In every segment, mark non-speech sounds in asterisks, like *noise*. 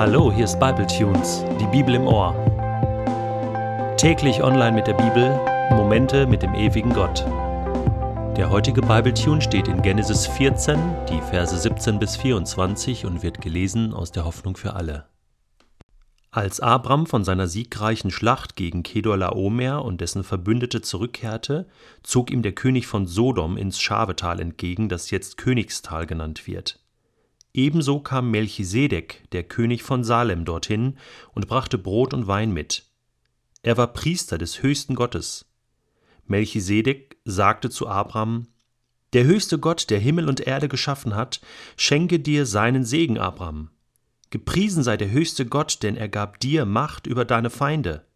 Hallo, hier ist Bible Tunes, die Bibel im Ohr. Täglich online mit der Bibel, Momente mit dem ewigen Gott. Der heutige Bible Tune steht in Genesis 14, die Verse 17 bis 24 und wird gelesen aus der Hoffnung für alle. Als Abram von seiner siegreichen Schlacht gegen Kedorlaomer und dessen Verbündete zurückkehrte, zog ihm der König von Sodom ins Schavetal entgegen, das jetzt Königstal genannt wird. Ebenso kam Melchisedek, der König von Salem, dorthin und brachte Brot und Wein mit. Er war Priester des höchsten Gottes. Melchisedek sagte zu Abram: Der höchste Gott, der Himmel und Erde geschaffen hat, schenke dir seinen Segen, Abram. Gepriesen sei der höchste Gott, denn er gab dir Macht über deine Feinde.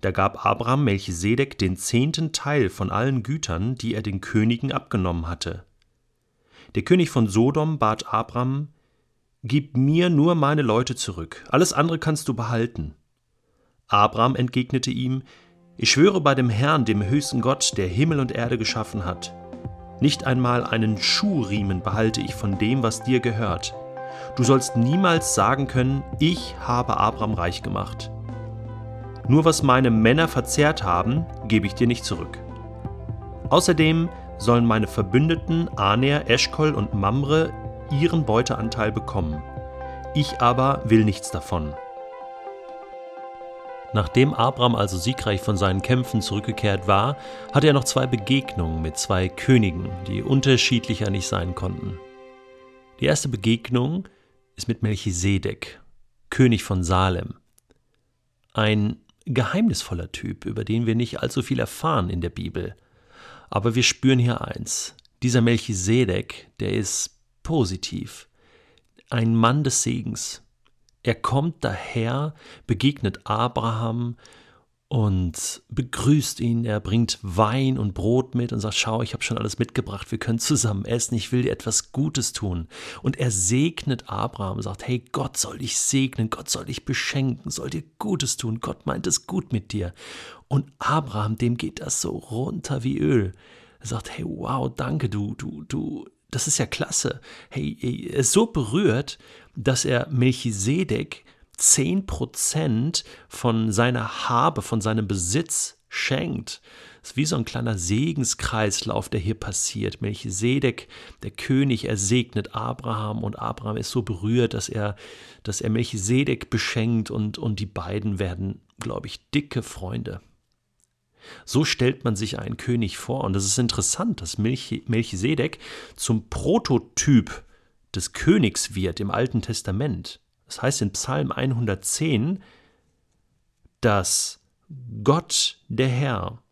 Da gab Abraham Melchisedek den zehnten Teil von allen Gütern, die er den Königen abgenommen hatte. Der König von Sodom bat Abraham, Gib mir nur meine Leute zurück, alles andere kannst du behalten. Abraham entgegnete ihm, Ich schwöre bei dem Herrn, dem höchsten Gott, der Himmel und Erde geschaffen hat. Nicht einmal einen Schuhriemen behalte ich von dem, was dir gehört. Du sollst niemals sagen können, ich habe Abraham reich gemacht. Nur was meine Männer verzehrt haben, gebe ich dir nicht zurück. Außerdem sollen meine Verbündeten Aner, Eschkol und Mamre ihren Beuteanteil bekommen. Ich aber will nichts davon. Nachdem Abraham also siegreich von seinen Kämpfen zurückgekehrt war, hatte er noch zwei Begegnungen mit zwei Königen, die unterschiedlicher nicht sein konnten. Die erste Begegnung ist mit Melchisedek, König von Salem. Ein geheimnisvoller Typ, über den wir nicht allzu viel erfahren in der Bibel. Aber wir spüren hier eins. Dieser Melchisedek, der ist positiv. Ein Mann des Segens. Er kommt daher, begegnet Abraham, und begrüßt ihn. Er bringt Wein und Brot mit und sagt, schau, ich habe schon alles mitgebracht, wir können zusammen essen, ich will dir etwas Gutes tun. Und er segnet Abraham, sagt, hey, Gott soll dich segnen, Gott soll dich beschenken, soll dir Gutes tun, Gott meint es gut mit dir. Und Abraham, dem geht das so runter wie Öl. Er sagt, hey, wow, danke, du, du, du, das ist ja klasse. Hey, er ist so berührt, dass er Melchisedek 10% von seiner Habe, von seinem Besitz schenkt. Das ist wie so ein kleiner Segenskreislauf, der hier passiert. Melchisedek, der König, er segnet Abraham und Abraham ist so berührt, dass er, dass er Melchisedek beschenkt und, und die beiden werden, glaube ich, dicke Freunde. So stellt man sich einen König vor. Und es ist interessant, dass Melchisedek zum Prototyp des Königs wird im Alten Testament. Das heißt in Psalm 110, dass Gott, der Herr,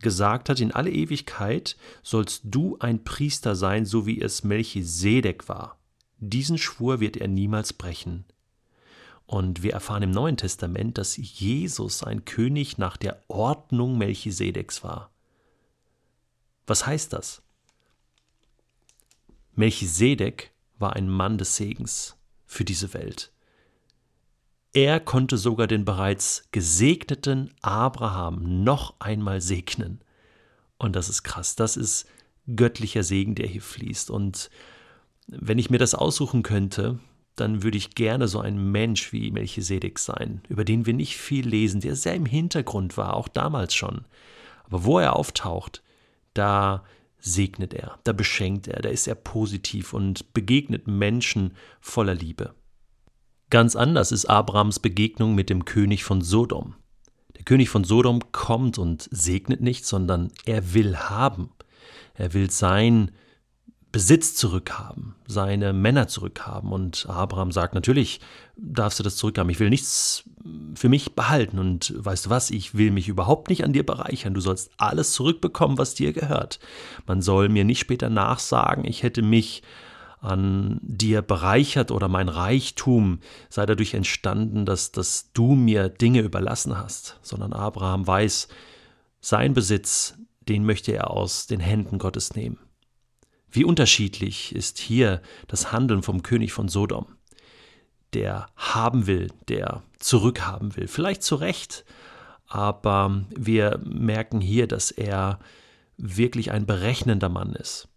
gesagt hat, in alle Ewigkeit sollst du ein Priester sein, so wie es Melchisedek war. Diesen Schwur wird er niemals brechen. Und wir erfahren im Neuen Testament, dass Jesus ein König nach der Ordnung Melchisedeks war. Was heißt das? Melchisedek war ein Mann des Segens für diese Welt. Er konnte sogar den bereits gesegneten Abraham noch einmal segnen. Und das ist krass. Das ist göttlicher Segen, der hier fließt. Und wenn ich mir das aussuchen könnte, dann würde ich gerne so ein Mensch wie Melchisedek sein, über den wir nicht viel lesen, der sehr im Hintergrund war, auch damals schon. Aber wo er auftaucht, da segnet er, da beschenkt er, da ist er positiv und begegnet Menschen voller Liebe. Ganz anders ist Abrahams Begegnung mit dem König von Sodom. Der König von Sodom kommt und segnet nicht, sondern er will haben. Er will sein Besitz zurückhaben, seine Männer zurückhaben. Und Abraham sagt, natürlich darfst du das zurückhaben. Ich will nichts für mich behalten. Und weißt du was, ich will mich überhaupt nicht an dir bereichern. Du sollst alles zurückbekommen, was dir gehört. Man soll mir nicht später nachsagen, ich hätte mich an dir bereichert oder mein Reichtum sei dadurch entstanden, dass, dass du mir Dinge überlassen hast, sondern Abraham weiß, sein Besitz, den möchte er aus den Händen Gottes nehmen. Wie unterschiedlich ist hier das Handeln vom König von Sodom, der haben will, der zurückhaben will, vielleicht zu Recht, aber wir merken hier, dass er wirklich ein berechnender Mann ist.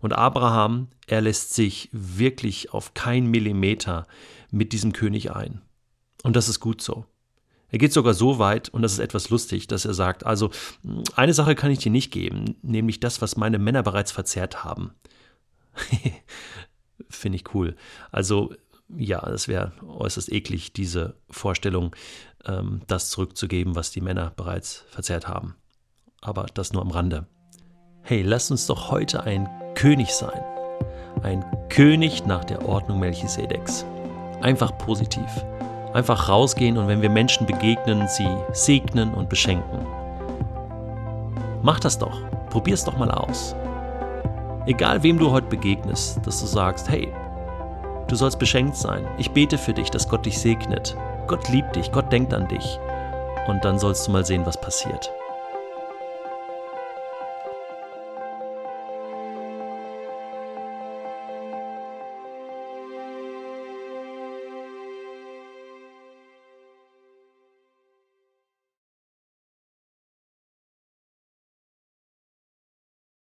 Und Abraham, er lässt sich wirklich auf kein Millimeter mit diesem König ein. Und das ist gut so. Er geht sogar so weit, und das ist etwas lustig, dass er sagt, also eine Sache kann ich dir nicht geben, nämlich das, was meine Männer bereits verzehrt haben. *laughs* Finde ich cool. Also ja, das wäre äußerst eklig, diese Vorstellung, ähm, das zurückzugeben, was die Männer bereits verzehrt haben. Aber das nur am Rande. Hey, lass uns doch heute ein König sein. Ein König nach der Ordnung Melchisedeks. Einfach positiv. Einfach rausgehen und wenn wir Menschen begegnen, sie segnen und beschenken. Mach das doch. Probier's doch mal aus. Egal wem du heute begegnest, dass du sagst, hey, du sollst beschenkt sein. Ich bete für dich, dass Gott dich segnet. Gott liebt dich, Gott denkt an dich. Und dann sollst du mal sehen, was passiert.